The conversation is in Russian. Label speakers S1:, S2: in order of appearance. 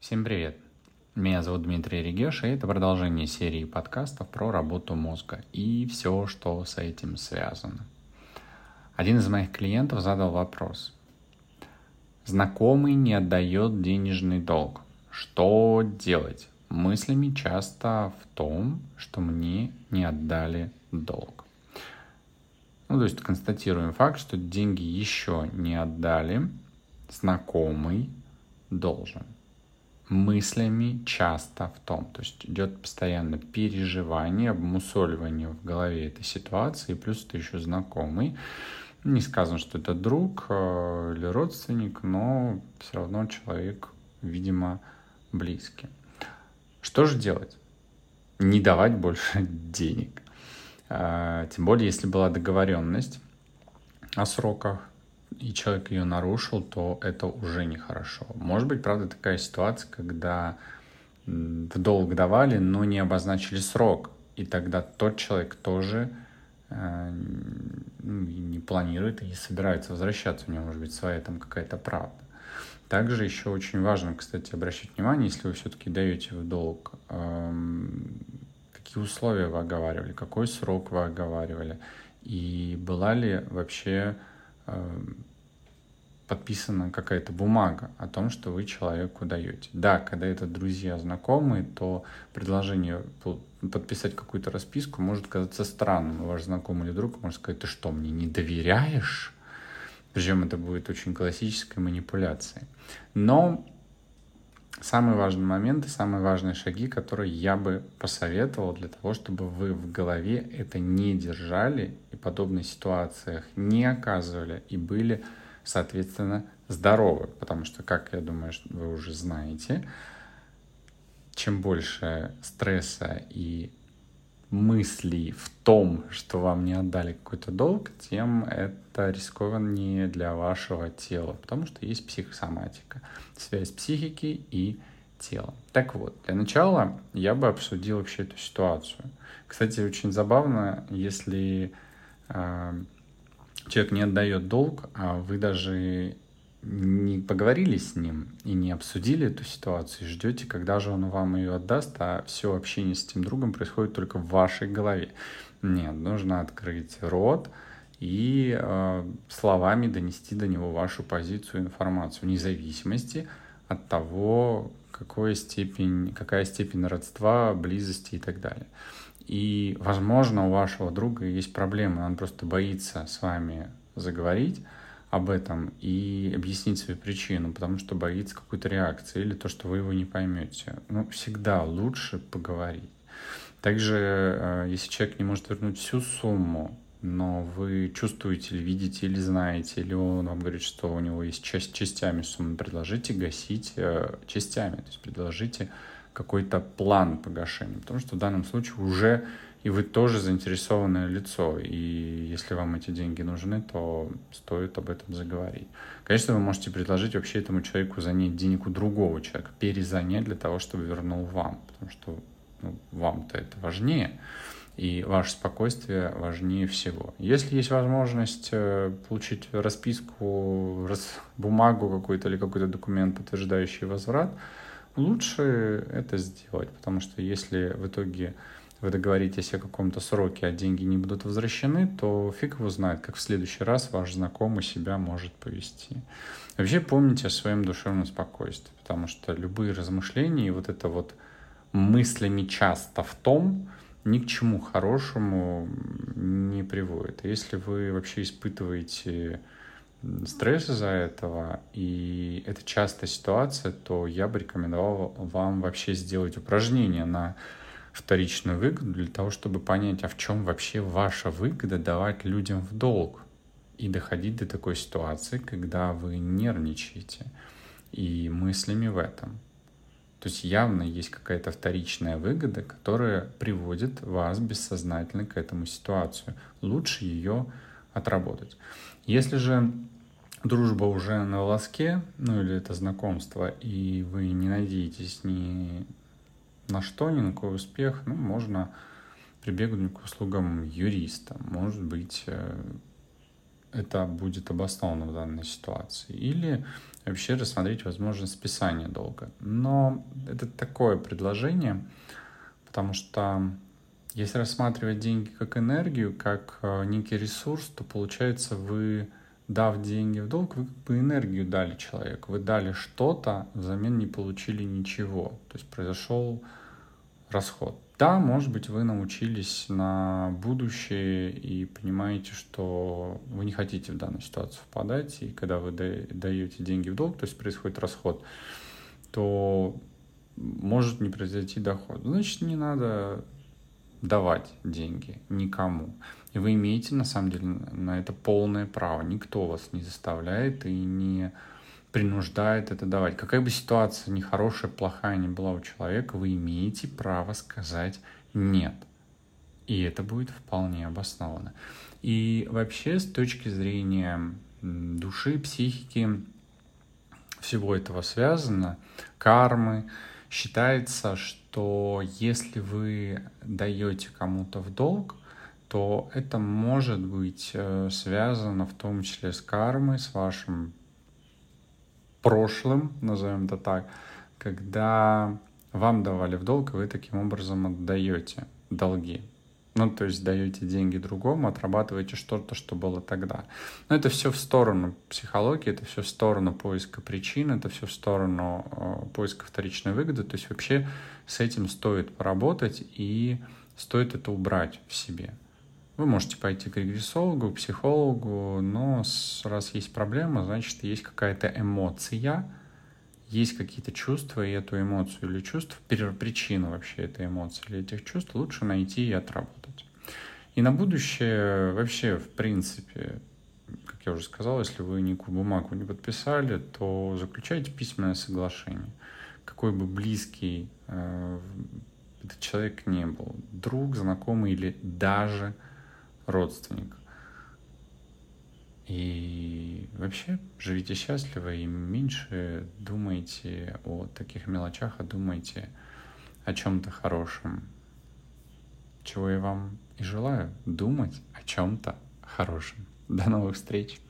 S1: Всем привет! Меня зовут Дмитрий Регеш, и это продолжение серии подкастов про работу мозга и все, что с этим связано. Один из моих клиентов задал вопрос. Знакомый не отдает денежный долг. Что делать? Мыслями часто в том, что мне не отдали долг. Ну, то есть констатируем факт, что деньги еще не отдали, знакомый должен. Мыслями часто в том. То есть идет постоянно переживание, обмусоливание в голове этой ситуации, плюс это еще знакомый. Не сказано, что это друг э, или родственник, но все равно человек, видимо, близкий. Что же делать? Не давать больше денег. Э, тем более, если была договоренность о сроках, и человек ее нарушил, то это уже нехорошо. Может быть, правда, такая ситуация, когда в долг давали, но не обозначили срок, и тогда тот человек тоже э, ну, не планирует и не собирается возвращаться, у него может быть своя там какая-то правда. Также еще очень важно, кстати, обращать внимание, если вы все-таки даете в долг, эм, какие условия вы оговаривали, какой срок вы оговаривали, и была ли вообще эм, подписана какая-то бумага о том, что вы человеку даете. Да, когда это друзья, знакомые, то предложение подписать какую-то расписку может казаться странным. Ваш знакомый или друг может сказать, ты что, мне не доверяешь? Причем это будет очень классической манипуляцией. Но самый важный момент и самые важные шаги, которые я бы посоветовал для того, чтобы вы в голове это не держали и подобных ситуациях не оказывали и были соответственно, здоровы. Потому что, как я думаю, вы уже знаете, чем больше стресса и мыслей в том, что вам не отдали какой-то долг, тем это рискованнее для вашего тела, потому что есть психосоматика, связь психики и тела. Так вот, для начала я бы обсудил вообще эту ситуацию. Кстати, очень забавно, если э, человек не отдает долг, а вы даже не поговорили с ним и не обсудили эту ситуацию, ждете, когда же он вам ее отдаст, а все общение с этим другом происходит только в вашей голове. Нет, нужно открыть рот и э, словами донести до него вашу позицию, информацию, вне зависимости от того, какой степень, какая степень родства, близости и так далее. И, возможно, у вашего друга есть проблемы, он просто боится с вами заговорить об этом и объяснить свою причину, потому что боится какой-то реакции или то, что вы его не поймете. Ну, всегда лучше поговорить. Также, э, если человек не может вернуть всю сумму, но вы чувствуете или видите, или знаете, или он вам говорит, что у него есть часть частями суммы, предложите гасить э, частями, то есть предложите какой-то план погашения, потому что в данном случае уже и вы тоже заинтересованное лицо, и если вам эти деньги нужны, то стоит об этом заговорить. Конечно, вы можете предложить вообще этому человеку занять денег у другого человека, перезанять для того, чтобы вернул вам, потому что ну, вам-то это важнее, и ваше спокойствие важнее всего. Если есть возможность э, получить расписку, бумагу какую-то или какой-то документ, подтверждающий возврат, лучше это сделать, потому что если в итоге вы договоритесь о каком-то сроке, а деньги не будут возвращены, то фиг его знает, как в следующий раз ваш знакомый себя может повести. Вообще помните о своем душевном спокойствии, потому что любые размышления и вот это вот мыслями часто в том, ни к чему хорошему не приводит. Если вы вообще испытываете стресс из-за этого, и это частая ситуация, то я бы рекомендовал вам вообще сделать упражнение на вторичную выгоду для того, чтобы понять, а в чем вообще ваша выгода давать людям в долг и доходить до такой ситуации, когда вы нервничаете и мыслями в этом. То есть явно есть какая-то вторичная выгода, которая приводит вас бессознательно к этому ситуацию. Лучше ее отработать. Если же дружба уже на волоске, ну или это знакомство, и вы не надеетесь ни на что, ни на какой успех, ну, можно прибегнуть к услугам юриста. Может быть, э, это будет обосновано в данной ситуации. Или вообще рассмотреть возможность списания долга. Но это такое предложение, потому что если рассматривать деньги как энергию, как э, некий ресурс, то получается вы, дав деньги в долг, вы как бы энергию дали человеку. Вы дали что-то, взамен не получили ничего. То есть произошел расход. Да, может быть, вы научились на будущее и понимаете, что вы не хотите в данную ситуацию впадать, и когда вы даете деньги в долг, то есть происходит расход, то может не произойти доход. Значит, не надо давать деньги никому. И вы имеете, на самом деле, на это полное право. Никто вас не заставляет и не принуждает это давать. Какая бы ситуация ни хорошая, плохая ни была у человека, вы имеете право сказать «нет». И это будет вполне обосновано. И вообще с точки зрения души, психики, всего этого связано, кармы, считается, что если вы даете кому-то в долг, то это может быть э, связано в том числе с кармой, с вашим прошлым, назовем это так, когда вам давали в долг, и вы таким образом отдаете долги. Ну, то есть даете деньги другому, отрабатываете что-то, что было тогда. Но это все в сторону психологии, это все в сторону поиска причин, это все в сторону э, поиска вторичной выгоды. То есть вообще с этим стоит поработать и стоит это убрать в себе. Вы можете пойти к регрессологу, к психологу, но раз есть проблема, значит, есть какая-то эмоция, есть какие-то чувства, и эту эмоцию или чувство, причину вообще этой эмоции или этих чувств лучше найти и отработать. И на будущее вообще, в принципе, как я уже сказал, если вы никакую бумагу не подписали, то заключайте письменное соглашение. Какой бы близкий э, этот человек не был, друг, знакомый или даже родственник. И вообще живите счастливо и меньше думайте о таких мелочах, а думайте о чем-то хорошем. Чего я вам и желаю думать о чем-то хорошем. До новых встреч!